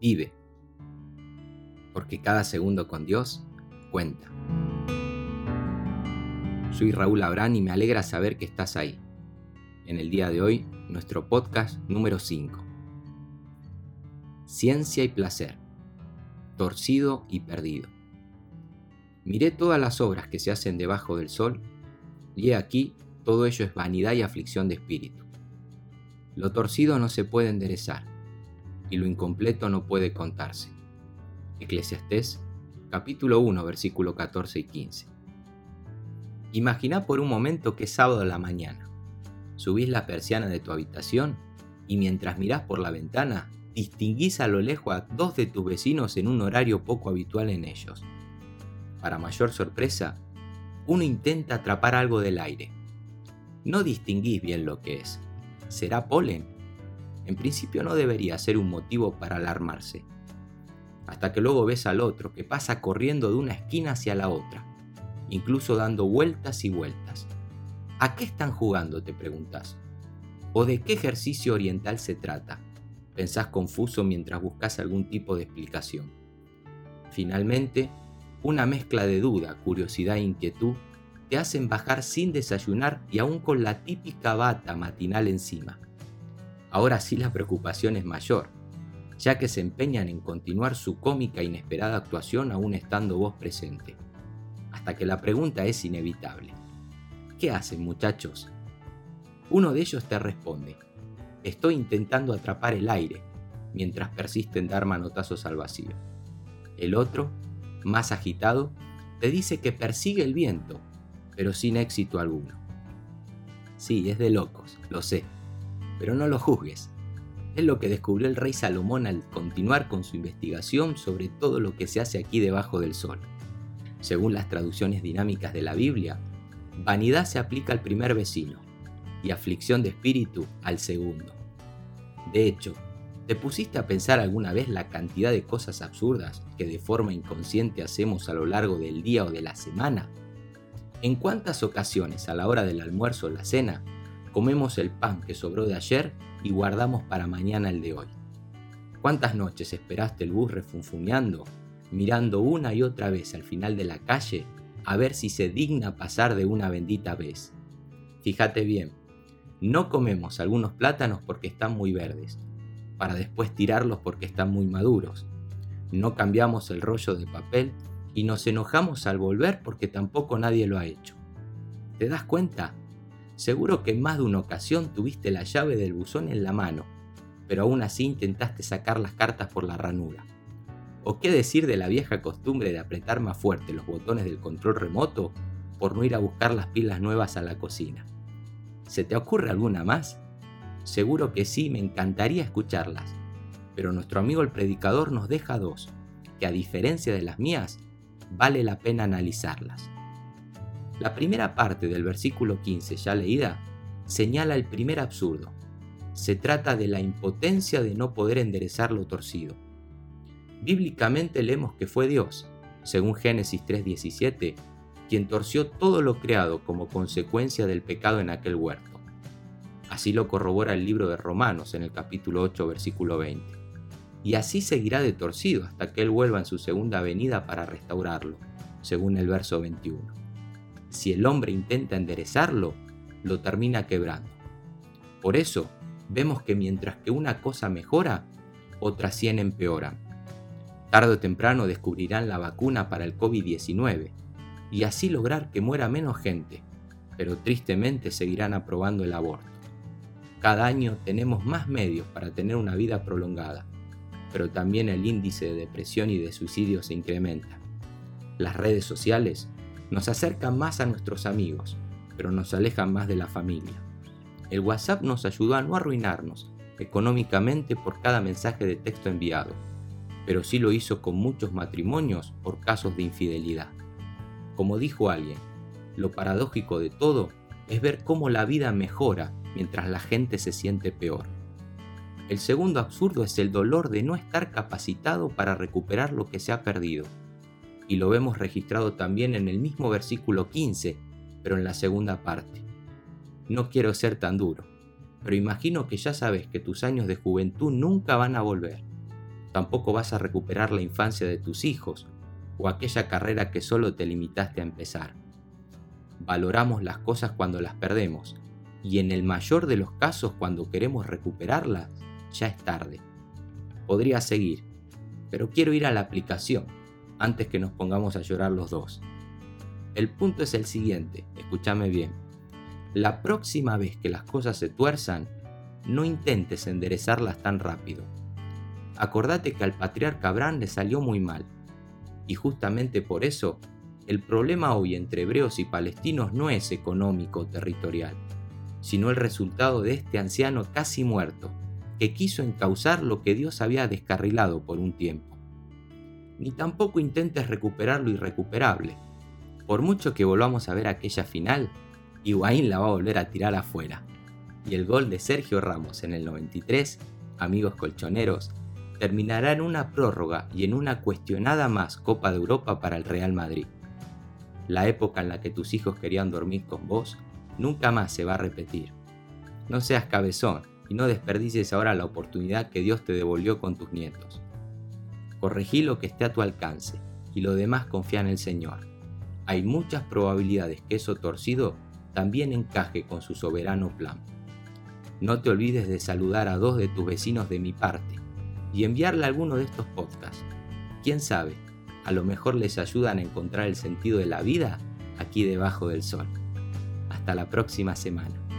vive, porque cada segundo con Dios cuenta. Soy Raúl Abrán y me alegra saber que estás ahí. En el día de hoy, nuestro podcast número 5. Ciencia y placer. Torcido y perdido. Miré todas las obras que se hacen debajo del sol, y he aquí, todo ello es vanidad y aflicción de espíritu. Lo torcido no se puede enderezar, y lo incompleto no puede contarse. Eclesiastés capítulo 1 versículo 14 y 15. Imagina por un momento que es sábado a la mañana. Subís la persiana de tu habitación y mientras mirás por la ventana, distinguís a lo lejos a dos de tus vecinos en un horario poco habitual en ellos. Para mayor sorpresa, uno intenta atrapar algo del aire. No distinguís bien lo que es. ¿Será polen? En principio no debería ser un motivo para alarmarse. Hasta que luego ves al otro que pasa corriendo de una esquina hacia la otra, incluso dando vueltas y vueltas. ¿A qué están jugando? te preguntas. ¿O de qué ejercicio oriental se trata? Pensás confuso mientras buscas algún tipo de explicación. Finalmente, una mezcla de duda, curiosidad e inquietud te hacen bajar sin desayunar y aún con la típica bata matinal encima. Ahora sí la preocupación es mayor, ya que se empeñan en continuar su cómica e inesperada actuación aún estando vos presente. Hasta que la pregunta es inevitable. ¿Qué hacen muchachos? Uno de ellos te responde, estoy intentando atrapar el aire, mientras persiste en dar manotazos al vacío. El otro más agitado, te dice que persigue el viento, pero sin éxito alguno. Sí, es de locos, lo sé, pero no lo juzgues. Es lo que descubrió el rey Salomón al continuar con su investigación sobre todo lo que se hace aquí debajo del sol. Según las traducciones dinámicas de la Biblia, vanidad se aplica al primer vecino y aflicción de espíritu al segundo. De hecho, ¿Te pusiste a pensar alguna vez la cantidad de cosas absurdas que de forma inconsciente hacemos a lo largo del día o de la semana? ¿En cuántas ocasiones a la hora del almuerzo o la cena comemos el pan que sobró de ayer y guardamos para mañana el de hoy? ¿Cuántas noches esperaste el bus refunfuñando, mirando una y otra vez al final de la calle a ver si se digna pasar de una bendita vez? Fíjate bien, no comemos algunos plátanos porque están muy verdes, para después tirarlos porque están muy maduros. No cambiamos el rollo de papel y nos enojamos al volver porque tampoco nadie lo ha hecho. ¿Te das cuenta? Seguro que en más de una ocasión tuviste la llave del buzón en la mano, pero aún así intentaste sacar las cartas por la ranura. ¿O qué decir de la vieja costumbre de apretar más fuerte los botones del control remoto por no ir a buscar las pilas nuevas a la cocina? ¿Se te ocurre alguna más? Seguro que sí, me encantaría escucharlas. Pero nuestro amigo el predicador nos deja dos, que a diferencia de las mías, vale la pena analizarlas. La primera parte del versículo 15 ya leída señala el primer absurdo. Se trata de la impotencia de no poder enderezar lo torcido. Bíblicamente leemos que fue Dios, según Génesis 3:17, quien torció todo lo creado como consecuencia del pecado en aquel huerto. Así lo corrobora el libro de Romanos en el capítulo 8, versículo 20. Y así seguirá de torcido hasta que Él vuelva en su segunda venida para restaurarlo, según el verso 21. Si el hombre intenta enderezarlo, lo termina quebrando. Por eso, vemos que mientras que una cosa mejora, otras 100 empeoran. Tarde o temprano descubrirán la vacuna para el COVID-19 y así lograr que muera menos gente, pero tristemente seguirán aprobando el aborto. Cada año tenemos más medios para tener una vida prolongada, pero también el índice de depresión y de suicidio se incrementa. Las redes sociales nos acercan más a nuestros amigos, pero nos alejan más de la familia. El WhatsApp nos ayudó a no arruinarnos económicamente por cada mensaje de texto enviado, pero sí lo hizo con muchos matrimonios por casos de infidelidad. Como dijo alguien, lo paradójico de todo es ver cómo la vida mejora mientras la gente se siente peor. El segundo absurdo es el dolor de no estar capacitado para recuperar lo que se ha perdido. Y lo vemos registrado también en el mismo versículo 15, pero en la segunda parte. No quiero ser tan duro, pero imagino que ya sabes que tus años de juventud nunca van a volver. tampoco vas a recuperar la infancia de tus hijos o aquella carrera que solo te limitaste a empezar. Valoramos las cosas cuando las perdemos y en el mayor de los casos cuando queremos recuperarlas, ya es tarde. Podría seguir, pero quiero ir a la aplicación antes que nos pongamos a llorar los dos. El punto es el siguiente, escúchame bien. La próxima vez que las cosas se tuerzan, no intentes enderezarlas tan rápido. Acordate que al patriarca Abraham le salió muy mal. Y justamente por eso, el problema hoy entre hebreos y palestinos no es económico o territorial, sino el resultado de este anciano casi muerto, que quiso encauzar lo que Dios había descarrilado por un tiempo. Ni tampoco intentes recuperar lo irrecuperable. Por mucho que volvamos a ver aquella final, Higuaín la va a volver a tirar afuera. Y el gol de Sergio Ramos en el 93, amigos colchoneros, terminará en una prórroga y en una cuestionada más Copa de Europa para el Real Madrid. La época en la que tus hijos querían dormir con vos nunca más se va a repetir. No seas cabezón y no desperdicies ahora la oportunidad que Dios te devolvió con tus nietos. Corregí lo que esté a tu alcance y lo demás confía en el Señor. Hay muchas probabilidades que eso torcido también encaje con su soberano plan. No te olvides de saludar a dos de tus vecinos de mi parte y enviarle alguno de estos podcasts. Quién sabe, a lo mejor les ayudan a encontrar el sentido de la vida aquí debajo del sol. Hasta la próxima semana.